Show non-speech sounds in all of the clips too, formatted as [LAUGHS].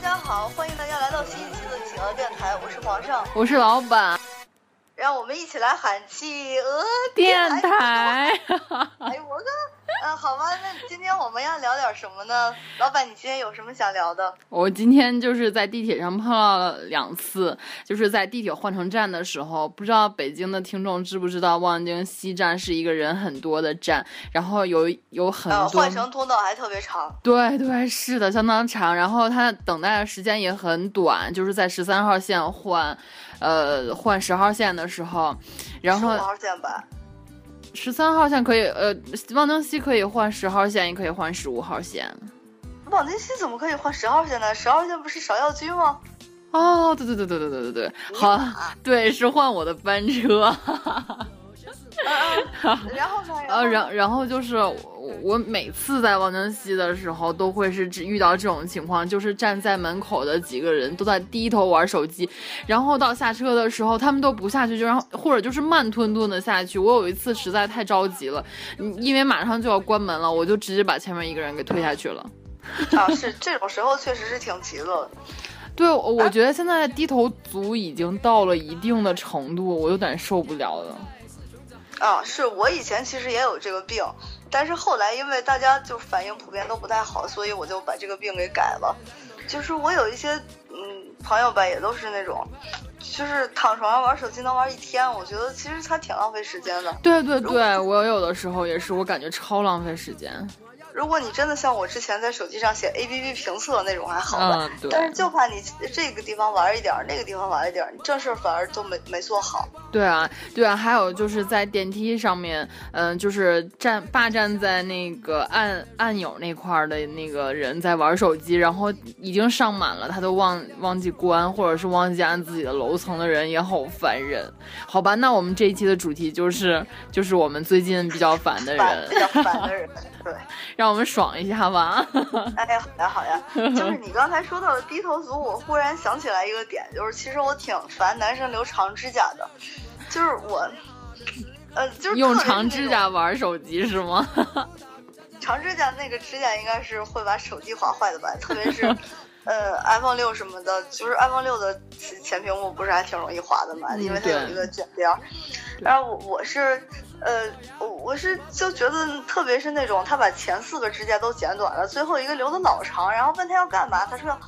家好，欢迎大家来到新一期的企鹅电台，我是皇上，我是老板，让我们一起来喊企鹅电台。台。哎，我个，嗯，好吧，那今天我们要聊点什么呢？老板，你今天有什么想聊的？我今天就是在地铁上碰到了两次，就是在地铁换乘站的时候，不知道北京的听众知不知道，望京西站是一个人很多的站，然后有有很呃，多。换乘通道还特别长。对对，是的，相当长，然后它等待的时间也很短，就是在十三号线换，呃，换十号线的时候，然后15号线吧。十三号线可以，呃，望京西可以换十号线，也可以换十五号线。望京西怎么可以换十号线呢？十号线不是芍药居吗？哦，对对对对对对对对，好，对，是换我的班车。[LAUGHS] 然后呢？呃，呢然然后就是我我每次在望京西的时候，都会是只遇到这种情况，就是站在门口的几个人都在低头玩手机，然后到下车的时候，他们都不下去，就然后或者就是慢吞吞的下去。我有一次实在太着急了，嗯因为马上就要关门了，我就直接把前面一个人给推下去了。[LAUGHS] 啊，是这种时候确实是挺急的。对，我我觉得现在低头族已经到了一定的程度，我有点受不了了。啊，是我以前其实也有这个病，但是后来因为大家就反应普遍都不太好，所以我就把这个病给改了。就是我有一些嗯朋友吧，也都是那种，就是躺床上玩手机能玩一天，我觉得其实他挺浪费时间的。对对对，我有的时候也是，我感觉超浪费时间。如果你真的像我之前在手机上写 A P P 评测那种还好吧，嗯，但是就怕你这个地方玩一点儿，那个地方玩一点儿，你正事儿反而都没没做好。对啊，对啊，还有就是在电梯上面，嗯、就是站霸占在那个按按钮那块儿的那个人在玩手机，然后已经上满了，他都忘忘记关，或者是忘记按自己的楼层的人也好烦人。好吧，那我们这一期的主题就是就是我们最近比较烦的烦人比，较烦的人，对。让我们爽一下吧。[LAUGHS] 哎呀，好呀好呀，就是你刚才说到的低头族，我忽然想起来一个点，就是其实我挺烦男生留长指甲的，就是我，呃，就是用长指甲玩手机是吗？长指甲那个指甲应该是会把手机划坏的吧，特别是。[LAUGHS] 呃，iPhone 六什么的，就是 iPhone 六的前前屏幕不是还挺容易划的嘛，嗯因为它有一个卷边儿。然后我我是，呃，我我是就觉得，特别是那种他把前四个指甲都剪短了，最后一个留的老长，然后问他要干嘛，他说要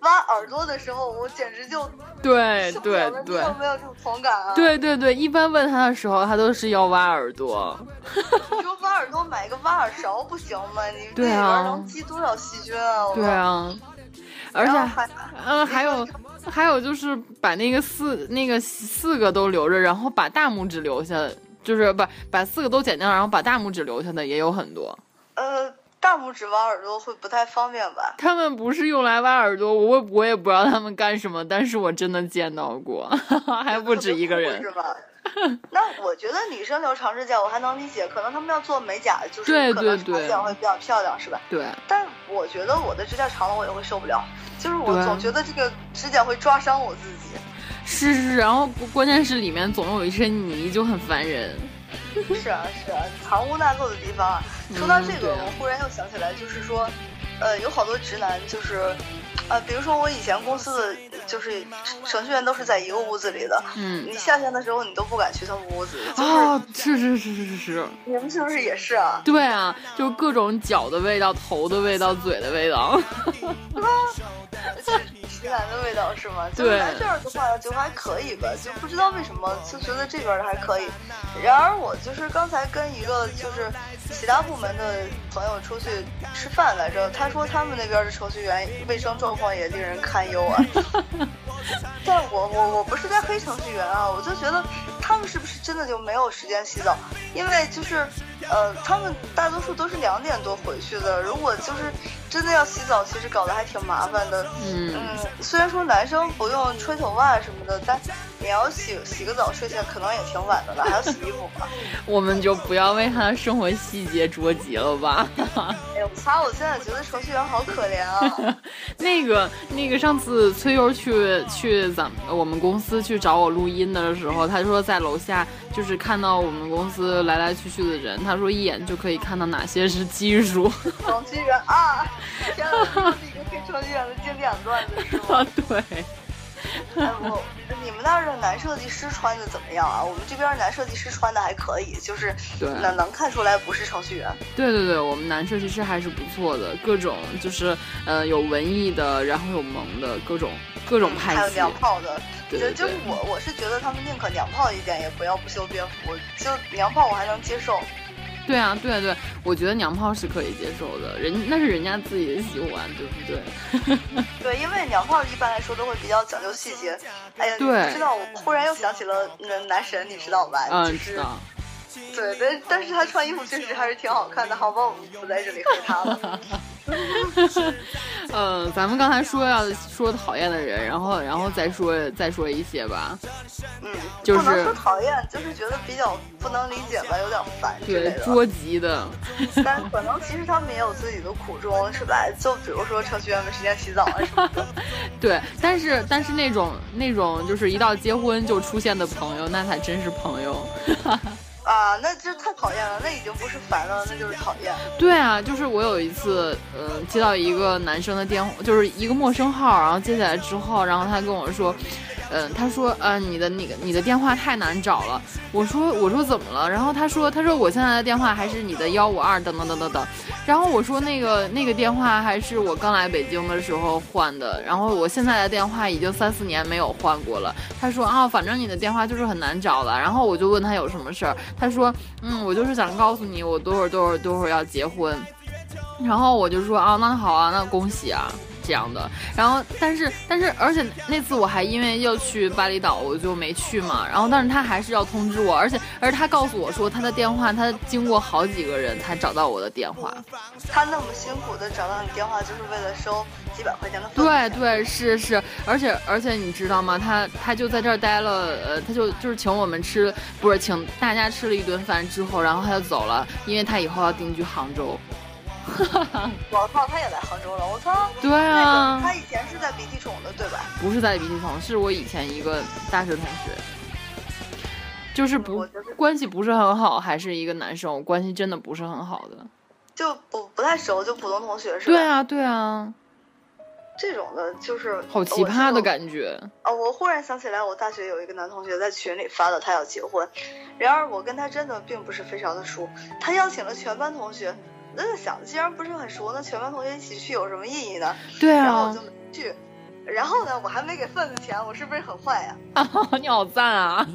挖耳朵的时候，我简直就对。对对没有这种同感啊？，对对对，一般问他的时候，他都是要挖耳朵。你说挖耳朵买一个挖耳勺不行吗？你这里对啊边能积多少细菌啊？对啊，而且还嗯，还有还有就是把那个四那个四个都留着，然后把大拇指留下，就是不把四个都剪掉，然后把大拇指留下的也有很多。呃，大拇指挖耳朵会不太方便吧？他们不是用来挖耳朵，我我也不知道他们干什么，但是我真的见到过，[LAUGHS] 还不止一个人是。吧？[LAUGHS] 那我觉得女生留长指甲我还能理解，可能他们要做美甲，就是对可能长指甲会比较漂亮，是吧？对，但我觉得我的指甲长了我也会受不了，就是我总觉得这个指甲会抓伤我自己。是是是，然后关键是里面总有一身泥，就很烦人。[LAUGHS] 是啊是啊，藏污纳垢的地方啊。说到这个，我忽然又想起来，就是说，呃，有好多直男就是。呃，比如说我以前公司的就是程序员都是在一个屋子里的，嗯你夏天的时候你都不敢去他们屋子，就是、啊，是是是是是是，你们是不是也是啊？对啊，就各种脚的味道、头的味道、嘴的味道。[LAUGHS] 是吗？就是对来这儿的话就还可以吧，就不知道为什么就觉得这边的还可以。然而我就是刚才跟一个就是其他部门的朋友出去吃饭来着，他说他们那边的程序员卫生状况也令人堪忧啊。[LAUGHS] 但我我我不是在黑程序员啊，我就觉得他们是不是真的就没有时间洗澡？因为就是呃，他们大多数都是两点多回去的，如果就是真的要洗澡，其实搞得还挺麻烦的。嗯，嗯，虽然说男生不用吹头发什么的，但你要洗洗个澡睡下，可能也挺晚的了，还要洗衣服吧。[LAUGHS] 我们就不要为他的生活细节着急了吧。哎呀，擦！我现在觉得程序员好可怜啊。[LAUGHS] 那个那个，上次崔优去去咱我们公司去找我录音的时候，他说在楼下就是看到我们公司来来去去的人，他说一眼就可以看到哪些是技术。程序员啊！天哪，这是一个黑程序员的经典段子是吗？[LAUGHS] 对。哎，我你们那儿的男设计师穿的怎么样啊？我们这边男设计师穿的还可以，就是能能看出来不是程序员。对对对，我们男设计师还是不错的，各种就是呃有文艺的，然后有萌的各种各种派系，还有娘炮的。对对对，就是我我是觉得他们宁可娘炮一点，也不要不修边幅。就娘炮我还能接受。对啊，对啊对，我觉得娘炮是可以接受的，人那是人家自己的喜欢，对不对？[LAUGHS] 对，因为娘炮一般来说都会比较讲究细节。[LAUGHS] 哎呀，对，知道我忽然又想起了男神，你知道吧？嗯，知道。对，但但是他穿衣服确实还是挺好看的，好吧，我们不在这里黑他了。[LAUGHS] 嗯，[LAUGHS] 咱们刚才说要说讨厌的人，然后然后再说再说一些吧。嗯，就是不能说讨厌，就是觉得比较不能理解吧，有点烦之类的。捉急的。[LAUGHS] 但可能其实他们也有自己的苦衷，是吧？就比如说程序员没时间洗澡啊什么的。[LAUGHS] 对，但是但是那种那种就是一到结婚就出现的朋友，那才真是朋友。啊，那这太讨厌了，那已经不是烦了，那就是讨厌。对啊，就是我有一次，嗯，接到一个男生的电话，就是一个陌生号，然后接起来之后，然后他跟我说。嗯，他说，呃，你的那个你的电话太难找了。我说，我说怎么了？然后他说，他说我现在的电话还是你的幺五二等等等等等。然后我说，那个那个电话还是我刚来北京的时候换的。然后我现在的电话已经三四年没有换过了。他说啊，反正你的电话就是很难找了。然后我就问他有什么事儿，他说，嗯，我就是想告诉你，我多会儿多会儿多会儿要结婚。然后我就说啊，那好啊，那恭喜啊。这样的，然后但是但是而且那次我还因为要去巴厘岛，我就没去嘛。然后但是他还是要通知我，而且而他告诉我说他的电话，他经过好几个人才找到我的电话。他那么辛苦的找到你电话，就是为了收几百块钱的对对是是，而且而且你知道吗？他他就在这儿待了，呃，他就就是请我们吃，不是请大家吃了一顿饭之后，然后他就走了，因为他以后要定居杭州。[LAUGHS] 我操，他也来杭州了！我操，对啊，他以前是在鼻涕虫的，对吧？不是在鼻涕虫，是我以前一个大学同学，就是不关系不是很好，还是一个男生，关系真的不是很好的，就不不太熟，就普通同学是吧？对啊，对啊，这种的就是好奇葩的感觉啊！我忽然想起来，我大学有一个男同学在群里发的，他要结婚，然而我跟他真的并不是非常的熟，他邀请了全班同学。我在想，既然不是很熟，那全班同学一起去有什么意义呢？对啊，然后我就没去。然后呢，我还没给份子钱，我是不是很坏呀？[LAUGHS] 你好赞啊！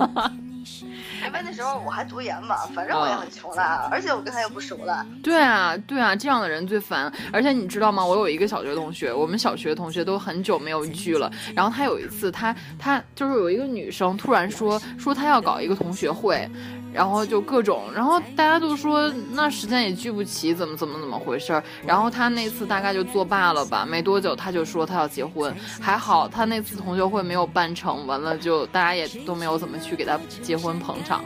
因为那时候我还读研嘛，反正我也很穷的，而且我跟他又不熟了。对啊，对啊，这样的人最烦。而且你知道吗？我有一个小学同学，我们小学同学都很久没有聚了。然后他有一次，他他就是有一个女生突然说说他要搞一个同学会。然后就各种，然后大家都说那时间也聚不齐，怎么怎么怎么回事儿？然后他那次大概就作罢了吧，没多久他就说他要结婚，还好他那次同学会没有办成，完了就大家也都没有怎么去给他结婚捧场。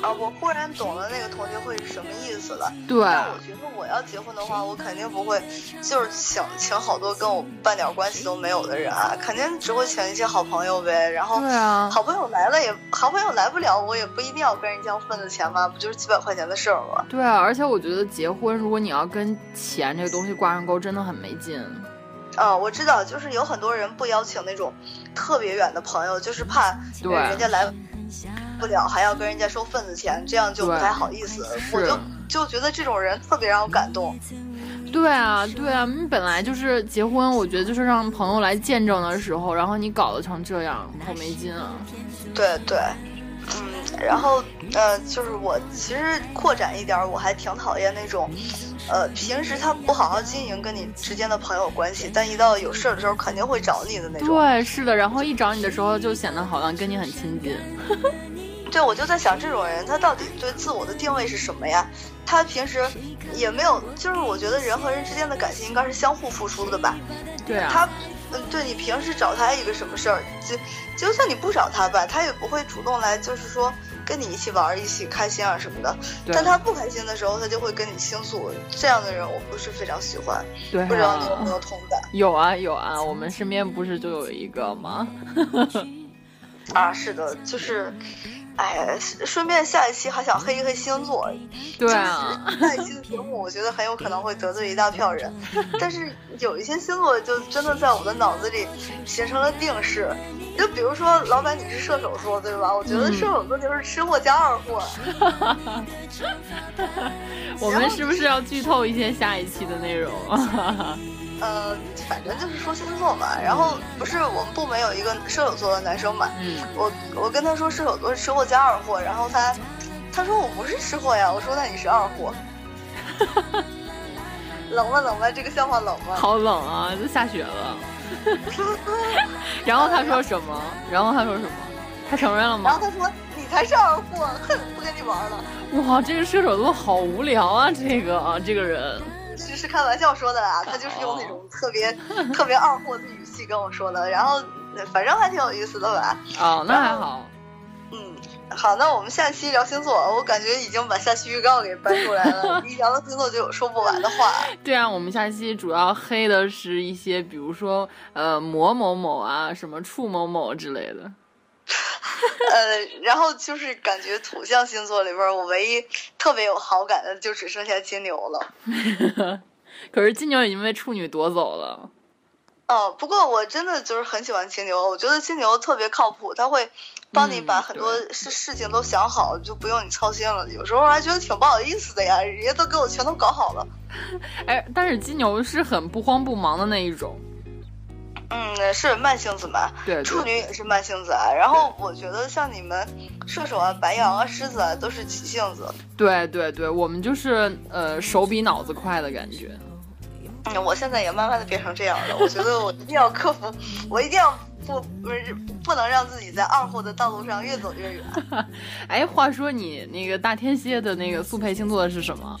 啊，我忽然懂了那个同学会是什么意思了。对，我觉得我要结婚的话，我肯定不会就是请请好多跟我半点关系都没有的人啊，肯定只会请一些好朋友呗。然后，对啊，好朋友来了也好朋友来不了，我也不一定要跟人家要份子钱嘛，不就是几百块钱的事儿吗？对啊，而且我觉得结婚，如果你要跟钱这个东西挂上钩，真的很没劲。啊，我知道，就是有很多人不邀请那种特别远的朋友，就是怕人家来。不了还要跟人家收份子钱，这样就不太好意思。我就就觉得这种人特别让我感动。对啊，对啊，你本来就是结婚，我觉得就是让朋友来见证的时候，然后你搞得成这样，好没劲啊。对对，嗯，然后呃，就是我其实扩展一点，我还挺讨厌那种，呃，平时他不好好经营跟你之间的朋友关系，但一到有事儿的时候肯定会找你的那种。对，是的，然后一找你的时候就显得好像跟你很亲近。对，我就在想，这种人他到底对自我的定位是什么呀？他平时也没有，就是我觉得人和人之间的感情应该是相互付出的吧？对啊。他嗯，对你平时找他一个什么事儿，就就算你不找他吧，他也不会主动来，就是说跟你一起玩儿、一起开心啊什么的。对但他不开心的时候，他就会跟你倾诉。这样的人我不是非常喜欢，对不知道你有没啊，有同感 [LAUGHS] 有啊有啊，我们身边不是就有一个吗？[LAUGHS] 啊？是的，就是，哎呀，顺便下一期还想黑一黑星座。对啊，就是下一期的节目，我觉得很有可能会得罪一大票人，但是有一些星座就真的在我的脑子里形成了定式。就比如说，老板你是射手座对吧？我觉得嗯射手座就是吃货加二货。[LAUGHS] 我们是不是要剧透一些下一期的内容？[LAUGHS] [LAUGHS] 呃，反正就是说星座嘛。然后不是我们部门有一个射手座的男生嘛，嗯，我我跟他说射手座是吃货加二货，然后他他说我不是吃货呀，我说那你是二货。冷吗冷吗？这个笑话冷吗？好冷啊，都下雪了。[LAUGHS] 然后他说什么？然后他说什么？他承认了吗？然后他说你才是二货，哼，[LAUGHS] 不跟你玩了。哇，这个射手座好无聊啊！这个啊，这个人，是是开玩笑说的啦，他就是用那种特别 [LAUGHS] 特别二货的语气跟我说的，然后呃反正还挺有意思的吧。哦，那还好。嗯，好，那我们下期聊星座，我感觉已经把下期预告给搬出来了，一聊到星座就有说不完的话。[LAUGHS] 对啊，我们下期主要黑的是一些，比如说呃某某某啊，什么处某某之类的。呃，然后就是感觉土象星座里边，我唯一特别有好感的就只剩下金牛了。[LAUGHS] 可是金牛已经被处女夺走了。哦，不过我真的就是很喜欢金牛，我觉得金牛特别靠谱，他会帮你嗯把很多事事情都想好，就不用你操心了。有时候还觉得挺不好意思的呀，人家都给我全都搞好了。[LAUGHS] 哎，但是金牛是很不慌不忙的那一种。嗯，是慢性子嘛，对处女也是慢性子啊。然后我觉得像你们射手啊、白羊啊、狮子啊都是急性子。对对对，我们就是呃手比脑子快的感觉。嗯，我现在也慢慢的变成这样了。我觉得我一定要克服，[LAUGHS] 我一定要不不是不能让自己在二货的道路上越走越远。[LAUGHS] 哎，话说你那个大天蝎的那个速配星座是什么？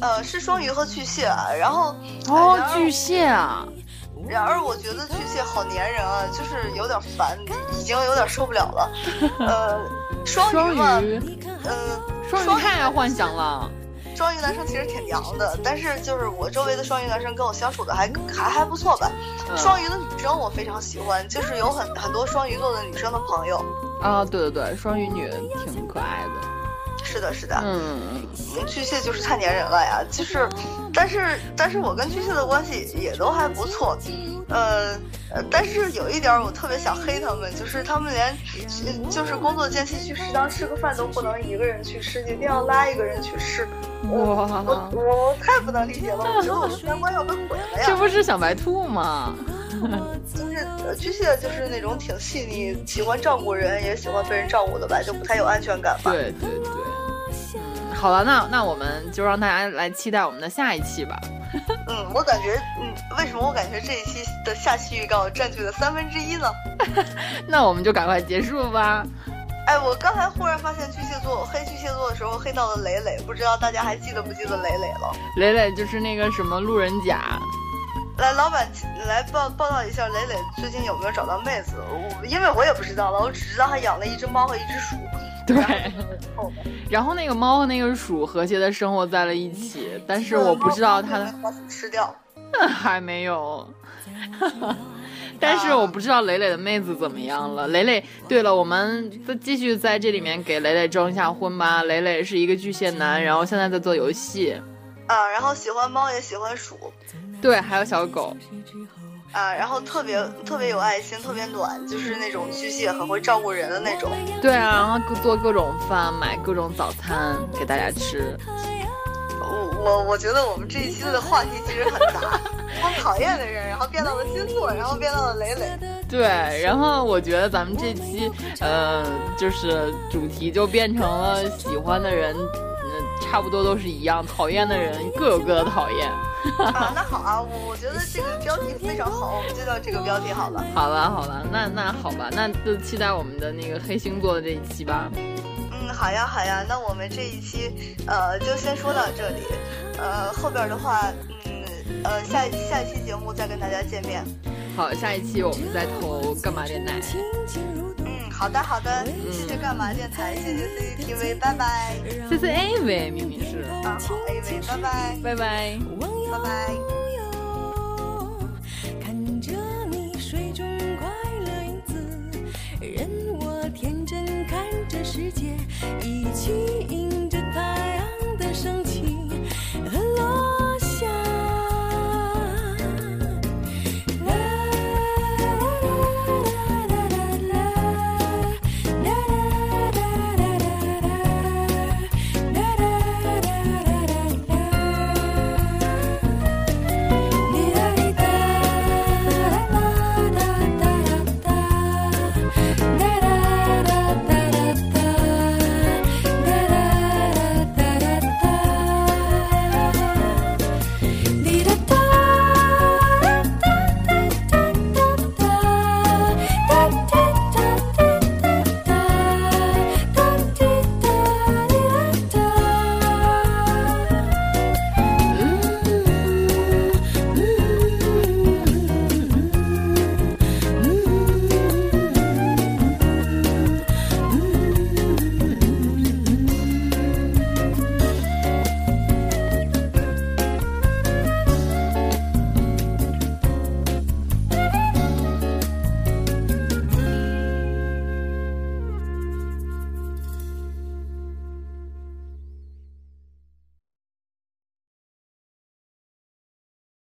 呃，是双鱼和巨蟹啊。然后哦巨蟹啊。然而我觉得巨蟹好粘人啊，就是有点烦，已经有点受不了了。呃，双双鱼嘛，鱼，呃，双鱼太爱幻想了。双鱼男生其实挺娘的，但是就是我周围的双鱼男生跟我相处的还还还不错吧。嗯双鱼的女生我非常喜欢，就是有很很多双鱼座的女生的朋友。啊，对对对，双鱼女挺可爱的。是的，是的，嗯，巨蟹就是太粘人了呀，就是，但是但是我跟巨蟹的关系也都还不错，呃，呃但是有一点我特别想黑他们，就是他们连呃就是工作间隙去食堂吃个饭都不能一个人去吃，一定要拉一个人去吃。我哇，我我太不能理解了，我觉得我们三观要被毁了呀。[LAUGHS] 这不是小白兔吗？[LAUGHS] 就是呃巨蟹就是那种挺细腻，喜欢照顾人，也喜欢被人照顾的吧，就不太有安全感吧。对对对。嗯，好了，那那我们就让大家来期待我们的下一期吧。[LAUGHS] 嗯，我感觉，嗯，为什么我感觉这一期的下期预告占据了三分之一呢？[LAUGHS] 那我们就赶快结束吧。哎，我刚才忽然发现巨蟹座，黑巨蟹座的时候黑到了磊磊，不知道大家还记得不记得磊磊了？磊磊就是那个什么路人甲，来，老板来报报道一下磊磊最近有没有找到妹子？我因为我也不知道了，我只知道他养了一只猫和一只鼠。对。[LAUGHS] 然后那个猫和那个鼠和谐的生活在了一起，但是我不知道它的把鼠吃掉。[LAUGHS] 还没有。但是我不知道磊磊的妹子怎么样了。磊磊，对了，我们再继续在这里面给磊磊征一下婚吧。磊磊是一个巨蟹男，然后现在在做游戏，啊，然后喜欢猫也喜欢鼠，对，还有小狗。啊，然后特别特别有爱心，特别暖，就是那种巨蟹很会照顾人的那种。对啊，然后做各种饭，买各种早餐给大家吃。我我我觉得我们这一期的话题其实很杂，从讨厌的人，然后变到了星座，然后变到了磊磊。对，然后我觉得咱们这期，呃，就是主题就变成了喜欢的人，嗯、差不多都是一样，讨厌的人各有各的讨厌。[LAUGHS] 啊，那好啊，我我觉得这个标题非常好，我们就叫这个标题好了。[LAUGHS] 好了好了，那那好吧，那就期待我们的那个黑星座的这一期吧。嗯，好呀好呀，那我们这一期呃就先说到这里，呃后边的话，嗯呃下一下一期节目再跟大家见面。好，下一期我们再投干嘛电台。好的，好的，谢谢。干嘛电台？谢谢 CCTV。拜拜，谢谢 A 伟。明明是大乔，A 伟。拜拜，拜拜，拜拜。看着你水中快乐影子，任我天真。看着世界一起。